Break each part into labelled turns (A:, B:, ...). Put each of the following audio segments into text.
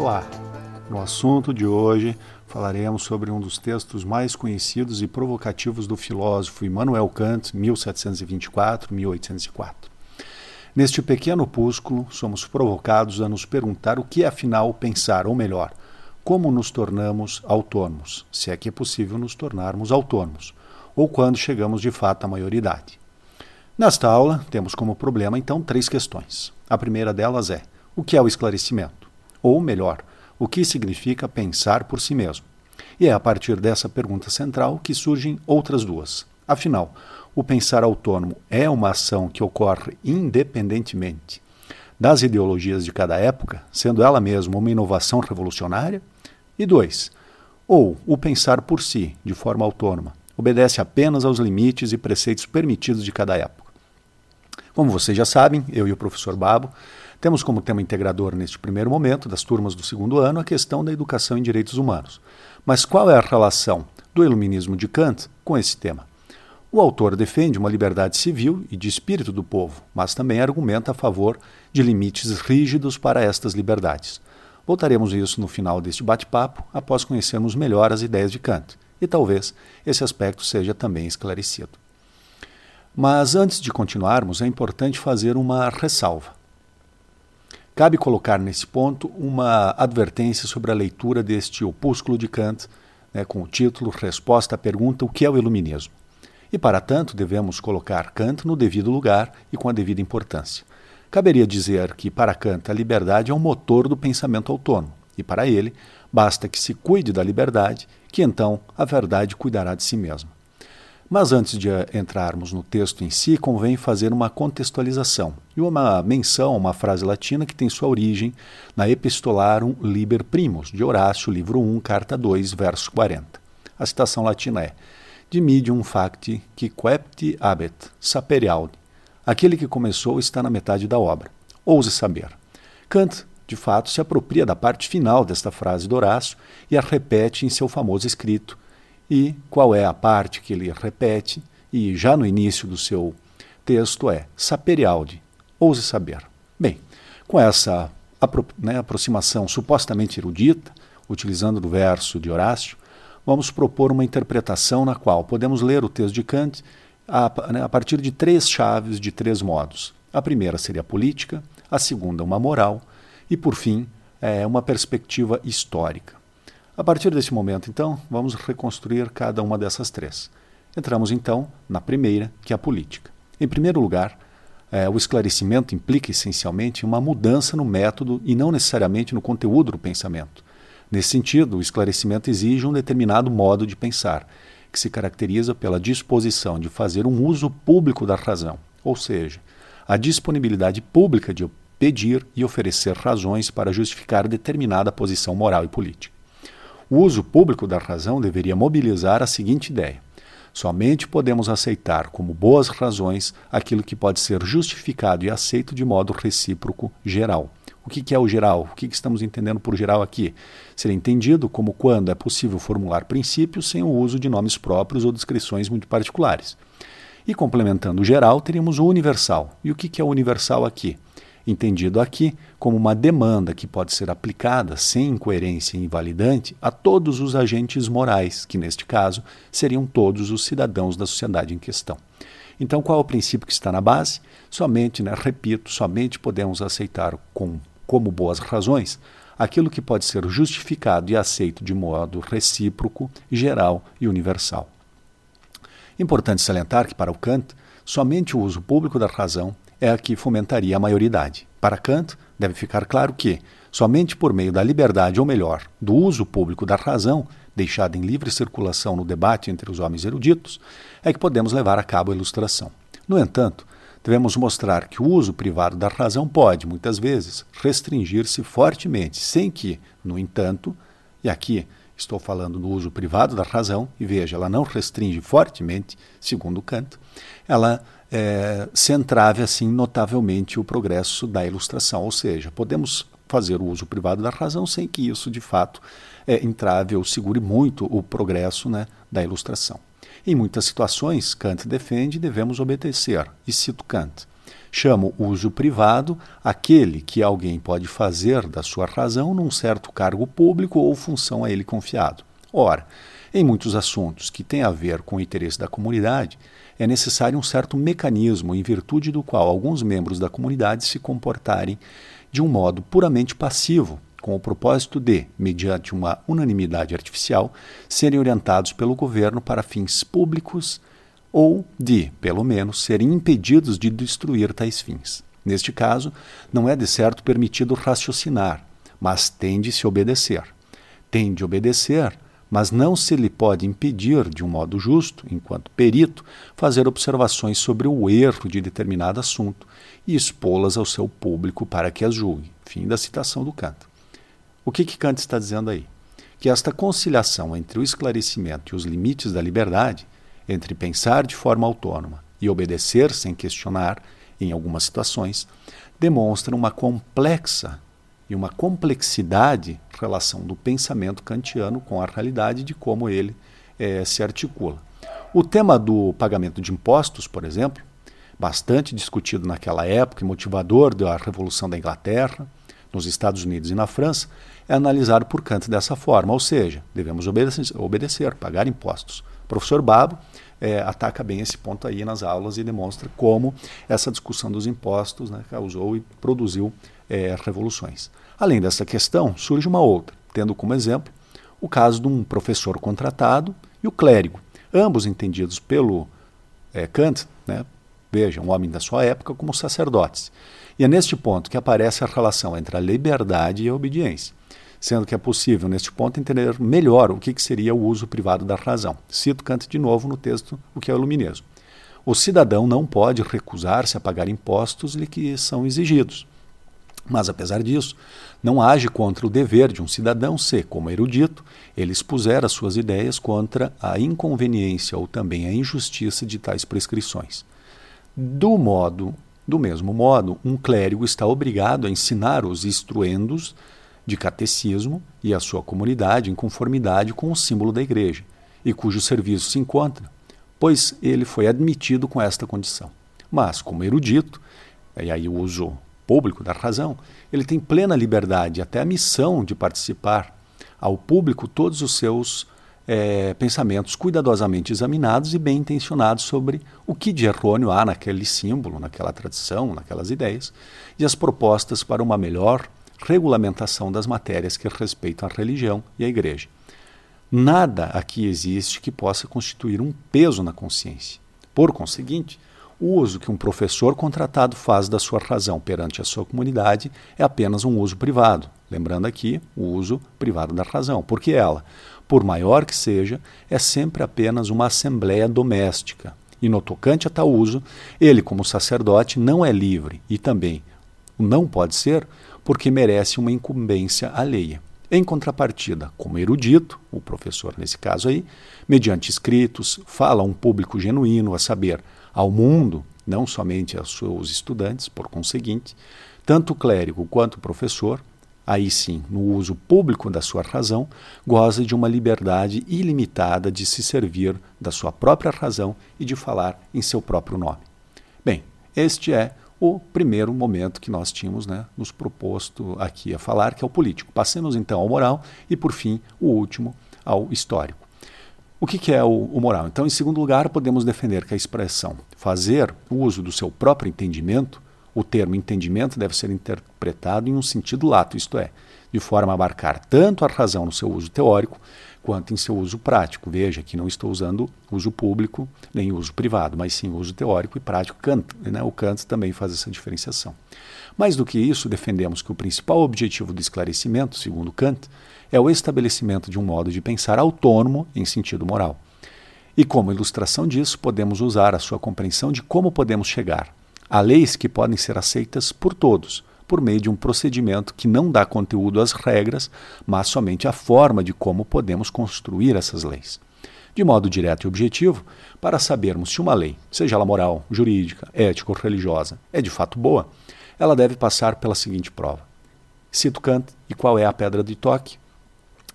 A: Olá! No assunto de hoje falaremos sobre um dos textos mais conhecidos e provocativos do filósofo Immanuel Kant, 1724-1804. Neste pequeno opúsculo, somos provocados a nos perguntar o que é afinal pensar, ou melhor, como nos tornamos autônomos, se é que é possível nos tornarmos autônomos, ou quando chegamos de fato à maioridade. Nesta aula, temos como problema então três questões. A primeira delas é: o que é o esclarecimento? Ou melhor, o que significa pensar por si mesmo? E é a partir dessa pergunta central que surgem outras duas. Afinal, o pensar autônomo é uma ação que ocorre independentemente das ideologias de cada época, sendo ela mesma uma inovação revolucionária? E dois, ou o pensar por si, de forma autônoma, obedece apenas aos limites e preceitos permitidos de cada época. Como vocês já sabem, eu e o professor Babo temos como tema integrador neste primeiro momento das turmas do segundo ano a questão da educação em direitos humanos. Mas qual é a relação do iluminismo de Kant com esse tema? O autor defende uma liberdade civil e de espírito do povo, mas também argumenta a favor de limites rígidos para estas liberdades. Voltaremos a isso no final deste bate-papo, após conhecermos melhor as ideias de Kant, e talvez esse aspecto seja também esclarecido. Mas antes de continuarmos, é importante fazer uma ressalva. Cabe colocar nesse ponto uma advertência sobre a leitura deste opúsculo de Kant, né, com o título Resposta à pergunta: O que é o Iluminismo? E, para tanto, devemos colocar Kant no devido lugar e com a devida importância. Caberia dizer que, para Kant, a liberdade é o motor do pensamento autônomo, e para ele, basta que se cuide da liberdade, que então a verdade cuidará de si mesma. Mas antes de entrarmos no texto em si, convém fazer uma contextualização e uma menção a uma frase latina que tem sua origem na Epistolarum Liber Primus, de Horácio, livro 1, carta 2, verso 40. A citação latina é: De facti qui quepti abet, sapere audi. Aquele que começou está na metade da obra. Ouse saber. Kant, de fato, se apropria da parte final desta frase de Horácio e a repete em seu famoso escrito e qual é a parte que ele repete, e já no início do seu texto é saperialde, ouse saber. Bem, com essa apro né, aproximação supostamente erudita, utilizando o verso de Horácio, vamos propor uma interpretação na qual podemos ler o texto de Kant a, né, a partir de três chaves de três modos. A primeira seria a política, a segunda, uma moral, e, por fim, é, uma perspectiva histórica. A partir desse momento, então, vamos reconstruir cada uma dessas três. Entramos, então, na primeira, que é a política. Em primeiro lugar, é, o esclarecimento implica essencialmente uma mudança no método e não necessariamente no conteúdo do pensamento. Nesse sentido, o esclarecimento exige um determinado modo de pensar, que se caracteriza pela disposição de fazer um uso público da razão, ou seja, a disponibilidade pública de pedir e oferecer razões para justificar determinada posição moral e política. O uso público da razão deveria mobilizar a seguinte ideia: somente podemos aceitar como boas razões aquilo que pode ser justificado e aceito de modo recíproco geral. O que é o geral? O que estamos entendendo por geral aqui? Seria entendido como quando é possível formular princípios sem o uso de nomes próprios ou descrições muito particulares. E complementando o geral, teríamos o universal. E o que é o universal aqui? Entendido aqui como uma demanda que pode ser aplicada sem incoerência invalidante a todos os agentes morais, que neste caso seriam todos os cidadãos da sociedade em questão. Então, qual é o princípio que está na base? Somente, né, repito, somente podemos aceitar com, como boas razões aquilo que pode ser justificado e aceito de modo recíproco, geral e universal. Importante salientar que, para o Kant, somente o uso público da razão é a que fomentaria a maioridade. Para Kant, deve ficar claro que, somente por meio da liberdade, ou melhor, do uso público da razão, deixada em livre circulação no debate entre os homens eruditos, é que podemos levar a cabo a ilustração. No entanto, devemos mostrar que o uso privado da razão pode, muitas vezes, restringir-se fortemente, sem que, no entanto, e aqui estou falando do uso privado da razão, e veja, ela não restringe fortemente, segundo Kant, ela é, se entrave assim notavelmente o progresso da ilustração, ou seja, podemos fazer o uso privado da razão sem que isso de fato é, entrave ou segure muito o progresso né, da ilustração. Em muitas situações, Kant defende devemos obedecer, e cito Kant: Chamo uso privado aquele que alguém pode fazer da sua razão num certo cargo público ou função a ele confiado. Ora, em muitos assuntos que têm a ver com o interesse da comunidade, é necessário um certo mecanismo em virtude do qual alguns membros da comunidade se comportarem de um modo puramente passivo, com o propósito de, mediante uma unanimidade artificial, serem orientados pelo governo para fins públicos ou de, pelo menos, serem impedidos de destruir tais fins. Neste caso, não é de certo permitido raciocinar, mas tem de se obedecer. Tem de obedecer, mas não se lhe pode impedir, de um modo justo, enquanto perito, fazer observações sobre o erro de determinado assunto e expô-las ao seu público para que as julgue. Fim da citação do Kant. O que, que Kant está dizendo aí? Que esta conciliação entre o esclarecimento e os limites da liberdade entre pensar de forma autônoma e obedecer sem questionar, em algumas situações, demonstra uma complexa e uma complexidade relação do pensamento kantiano com a realidade de como ele é, se articula. O tema do pagamento de impostos, por exemplo, bastante discutido naquela época e motivador da Revolução da Inglaterra, nos Estados Unidos e na França, é analisado por Kant dessa forma, ou seja, devemos obedecer, obedecer pagar impostos. O professor Babo é, ataca bem esse ponto aí nas aulas e demonstra como essa discussão dos impostos né, causou e produziu é, revoluções. Além dessa questão, surge uma outra, tendo como exemplo o caso de um professor contratado e o clérigo, ambos entendidos pelo é, Kant, né, veja, um homem da sua época, como sacerdotes. E é neste ponto que aparece a relação entre a liberdade e a obediência sendo que é possível, neste ponto, entender melhor o que, que seria o uso privado da razão. Cito Kant de novo no texto O que é o Iluminismo. O cidadão não pode recusar-se a pagar impostos-lhe que são exigidos. Mas, apesar disso, não age contra o dever de um cidadão se, como erudito, ele expuser as suas ideias contra a inconveniência ou também a injustiça de tais prescrições. Do modo, do mesmo modo, um clérigo está obrigado a ensinar os instruendos de catecismo e a sua comunidade em conformidade com o símbolo da igreja, e cujo serviço se encontra, pois ele foi admitido com esta condição. Mas, como erudito, e aí o uso público da razão, ele tem plena liberdade, até a missão de participar ao público todos os seus é, pensamentos cuidadosamente examinados e bem intencionados sobre o que de errôneo há naquele símbolo, naquela tradição, naquelas ideias, e as propostas para uma melhor regulamentação das matérias que respeitam a religião e a igreja. Nada aqui existe que possa constituir um peso na consciência. Por conseguinte, o uso que um professor contratado faz da sua razão perante a sua comunidade é apenas um uso privado. Lembrando aqui o uso privado da razão, porque ela, por maior que seja, é sempre apenas uma assembleia doméstica. E no tocante a tal uso, ele, como sacerdote, não é livre e também não pode ser porque merece uma incumbência alheia. Em contrapartida, como erudito, o professor nesse caso aí, mediante escritos, fala a um público genuíno, a saber, ao mundo, não somente aos seus estudantes, por conseguinte, tanto o clérigo quanto o professor, aí sim, no uso público da sua razão, goza de uma liberdade ilimitada de se servir da sua própria razão e de falar em seu próprio nome. Bem, este é o primeiro momento que nós tínhamos né, nos proposto aqui a falar, que é o político. Passemos então ao moral e, por fim, o último, ao histórico. O que, que é o, o, moral? Então, em segundo lugar, podemos defender que a expressão fazer uso do seu próprio entendimento, o termo entendimento deve ser interpretado em um sentido lato, isto é, de forma a abarcar tanto a razão no seu uso teórico, quanto em seu uso prático. Veja que não estou usando uso público nem uso privado, mas sim uso teórico e prático. Kant, né? O Kant também faz essa diferenciação. Mais do que isso, defendemos que o principal objetivo do esclarecimento, segundo Kant, é o estabelecimento de um modo de pensar autônomo em sentido moral. E como ilustração disso, podemos usar a sua compreensão de como podemos chegar a leis que podem ser aceitas por todos, por meio de um procedimento que não dá conteúdo às regras, mas somente a forma de como podemos construir essas leis. De modo direto e objetivo, para sabermos se uma lei, seja ela moral, jurídica, ética ou religiosa, é de fato boa, ela deve passar pela seguinte prova. Cito Kant, e qual é a pedra de toque?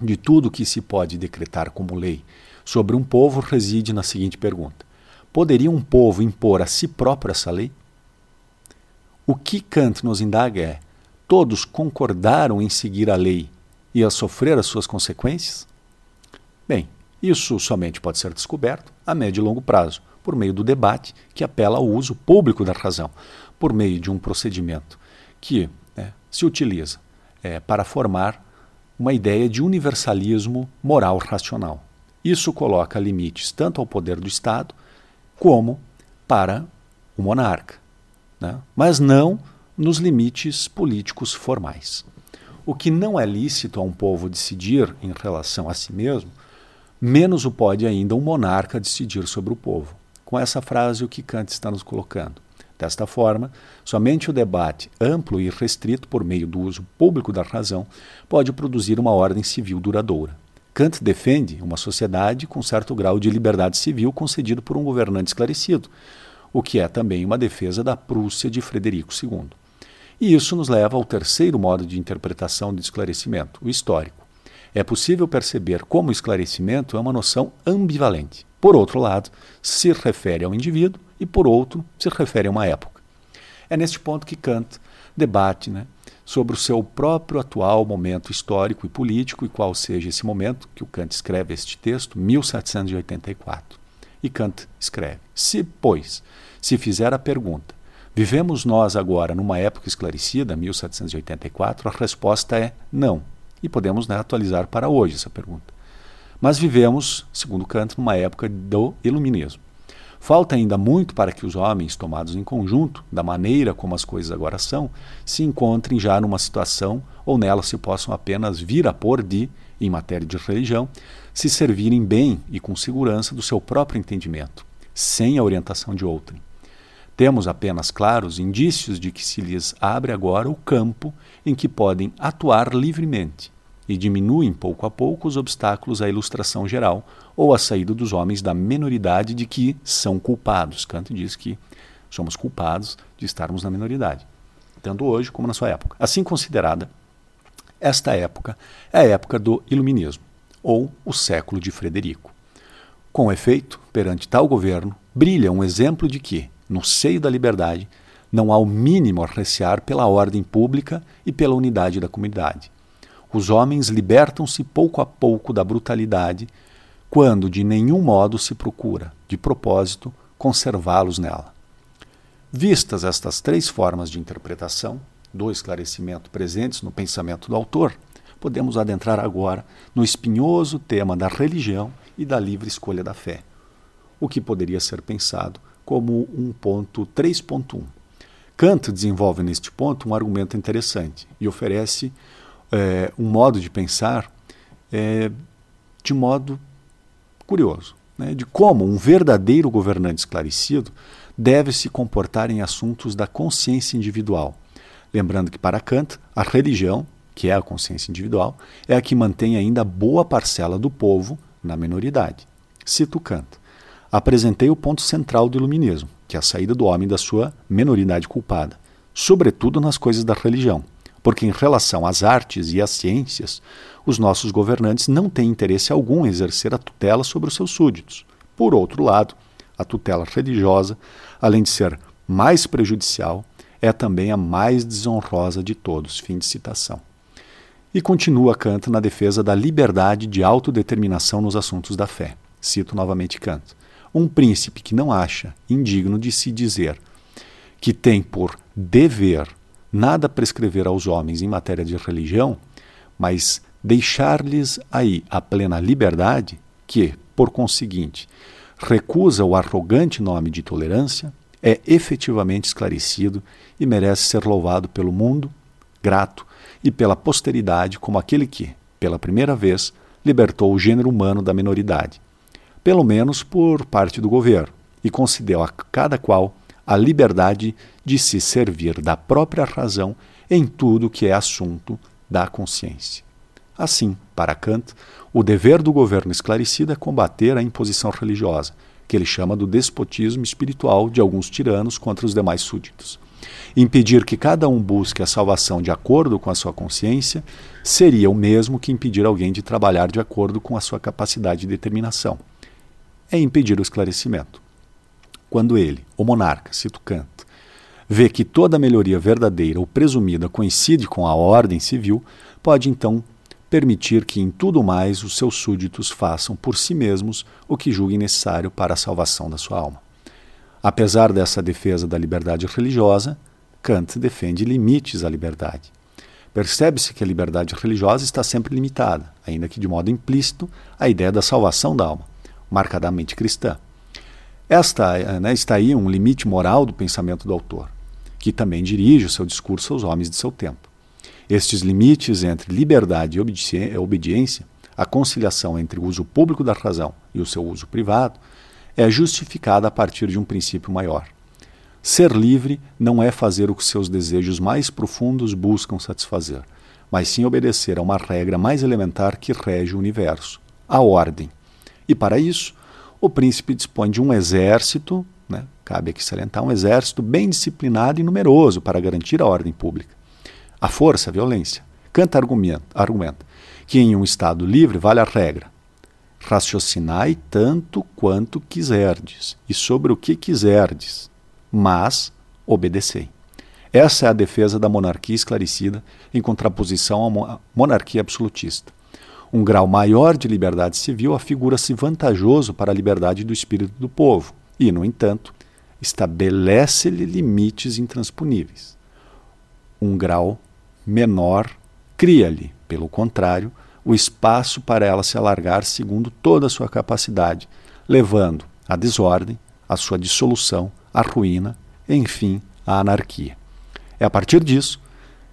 A: De tudo que se pode decretar como lei sobre um povo reside na seguinte pergunta: Poderia um povo impor a si próprio essa lei? O que Kant nos indaga é: todos concordaram em seguir a lei e a sofrer as suas consequências? Bem, isso somente pode ser descoberto a médio e longo prazo, por meio do debate que apela ao uso público da razão, por meio de um procedimento que né, se utiliza é, para formar uma ideia de universalismo moral racional. Isso coloca limites tanto ao poder do Estado como para o monarca, né? mas não nos limites políticos formais. O que não é lícito a um povo decidir em relação a si mesmo, menos o pode ainda um monarca decidir sobre o povo. Com essa frase, o que Kant está nos colocando. Desta forma, somente o debate amplo e restrito por meio do uso público da razão pode produzir uma ordem civil duradoura. Kant defende uma sociedade com certo grau de liberdade civil concedido por um governante esclarecido, o que é também uma defesa da Prússia de Frederico II. E isso nos leva ao terceiro modo de interpretação do esclarecimento, o histórico. É possível perceber como o esclarecimento é uma noção ambivalente. Por outro lado, se refere ao indivíduo e, por outro, se refere a uma época. É neste ponto que Kant debate né, sobre o seu próprio atual momento histórico e político e qual seja esse momento que o Kant escreve este texto, 1784. E Kant escreve: Se, pois, se fizer a pergunta, vivemos nós agora numa época esclarecida, 1784, a resposta é não. E podemos né, atualizar para hoje essa pergunta. Mas vivemos, segundo Kant, numa época do iluminismo. Falta ainda muito para que os homens, tomados em conjunto, da maneira como as coisas agora são, se encontrem já numa situação ou nela se possam apenas vir a pôr de, em matéria de religião, se servirem bem e com segurança do seu próprio entendimento, sem a orientação de outrem. Temos apenas claros indícios de que se lhes abre agora o campo em que podem atuar livremente e diminuem pouco a pouco os obstáculos à ilustração geral ou à saída dos homens da menoridade de que são culpados. Kant diz que somos culpados de estarmos na minoridade, tanto hoje como na sua época. Assim considerada, esta época é a época do Iluminismo, ou o século de Frederico. Com efeito, perante tal governo, brilha um exemplo de que, no seio da liberdade, não há o mínimo a recear pela ordem pública e pela unidade da comunidade. Os homens libertam-se pouco a pouco da brutalidade, quando de nenhum modo se procura, de propósito, conservá-los nela. Vistas estas três formas de interpretação do esclarecimento presentes no pensamento do autor, podemos adentrar agora no espinhoso tema da religião e da livre escolha da fé, o que poderia ser pensado como um ponto 3.1. Kant desenvolve neste ponto um argumento interessante e oferece é, um modo de pensar é, de modo curioso, né, de como um verdadeiro governante esclarecido deve se comportar em assuntos da consciência individual. Lembrando que, para Kant, a religião, que é a consciência individual, é a que mantém ainda boa parcela do povo na minoridade. Cito Kant. Apresentei o ponto central do iluminismo, que é a saída do homem da sua minoridade culpada, sobretudo nas coisas da religião porque em relação às artes e às ciências, os nossos governantes não têm interesse algum em exercer a tutela sobre os seus súditos. Por outro lado, a tutela religiosa, além de ser mais prejudicial, é também a mais desonrosa de todos. Fim de citação. E continua Kant na defesa da liberdade de autodeterminação nos assuntos da fé. Cito novamente Kant. Um príncipe que não acha indigno de se dizer que tem por dever nada prescrever aos homens em matéria de religião, mas deixar-lhes aí a plena liberdade, que, por conseguinte, recusa o arrogante nome de tolerância, é efetivamente esclarecido e merece ser louvado pelo mundo, grato, e pela posteridade como aquele que, pela primeira vez, libertou o gênero humano da minoridade, pelo menos por parte do governo, e concedeu a cada qual a liberdade de se servir da própria razão em tudo que é assunto da consciência. Assim, para Kant, o dever do governo esclarecido é combater a imposição religiosa, que ele chama do despotismo espiritual de alguns tiranos contra os demais súditos. Impedir que cada um busque a salvação de acordo com a sua consciência seria o mesmo que impedir alguém de trabalhar de acordo com a sua capacidade de determinação. É impedir o esclarecimento quando ele, o monarca, cito Kant, vê que toda melhoria verdadeira ou presumida coincide com a ordem civil, pode então permitir que em tudo mais os seus súditos façam por si mesmos o que julguem necessário para a salvação da sua alma. Apesar dessa defesa da liberdade religiosa, Kant defende limites à liberdade. Percebe-se que a liberdade religiosa está sempre limitada, ainda que de modo implícito, à ideia da salvação da alma, marcadamente cristã. Esta eh, né, está aí um limite moral do pensamento do autor, que também dirige o seu discurso aos homens de seu tempo. Estes limites entre liberdade e obediência, a conciliação entre o uso público da razão e o seu uso privado, é justificada a partir de um princípio maior. Ser livre não é fazer o que seus desejos mais profundos buscam satisfazer, mas sim obedecer a uma regra mais elementar que rege o universo, a ordem. E para isso, o príncipe dispõe de um exército, né, cabe aqui salientar, um exército bem disciplinado e numeroso para garantir a ordem pública a força, a violência. Kant argumenta, argumenta que em um Estado livre vale a regra. Raciocinai tanto quanto quiserdes, e sobre o que quiserdes, mas obedecei. Essa é a defesa da monarquia esclarecida em contraposição à monarquia absolutista. Um grau maior de liberdade civil afigura-se vantajoso para a liberdade do espírito do povo e, no entanto, estabelece-lhe limites intransponíveis. Um grau menor, cria-lhe, pelo contrário, o espaço para ela se alargar segundo toda a sua capacidade, levando à desordem, à sua dissolução, à ruína, enfim, à anarquia. É a partir disso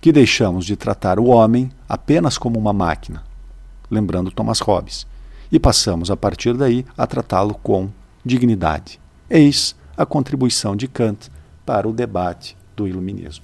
A: que deixamos de tratar o homem apenas como uma máquina, lembrando Thomas Hobbes, e passamos a partir daí a tratá-lo com dignidade. Eis a contribuição de Kant para o debate do iluminismo.